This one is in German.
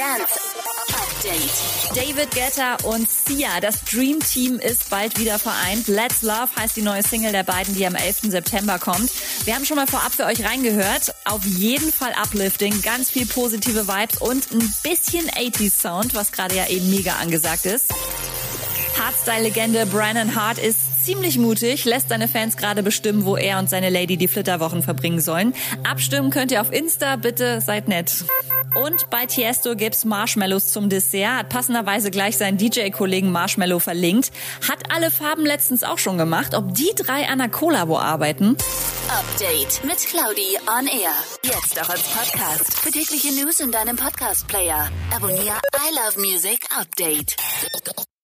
Dance Update. David Guetta und Sia, das Dream Team ist bald wieder vereint. Let's Love heißt die neue Single der beiden, die am 11. September kommt. Wir haben schon mal vorab für euch reingehört. Auf jeden Fall uplifting, ganz viel positive Vibes und ein bisschen 80s Sound, was gerade ja eben mega angesagt ist. Hardstyle-Legende Brandon Hart ist ziemlich mutig, lässt seine Fans gerade bestimmen, wo er und seine Lady die Flitterwochen verbringen sollen. Abstimmen könnt ihr auf Insta, bitte seid nett. Und bei Tiesto gibt's Marshmallows zum Dessert, hat passenderweise gleich seinen DJ-Kollegen Marshmallow verlinkt. Hat alle Farben letztens auch schon gemacht. Ob die drei an der Collabo arbeiten? Update mit Claudi on Air. Jetzt auch als Podcast. Für tägliche News in deinem Podcast-Player. Abonniere I Love Music Update.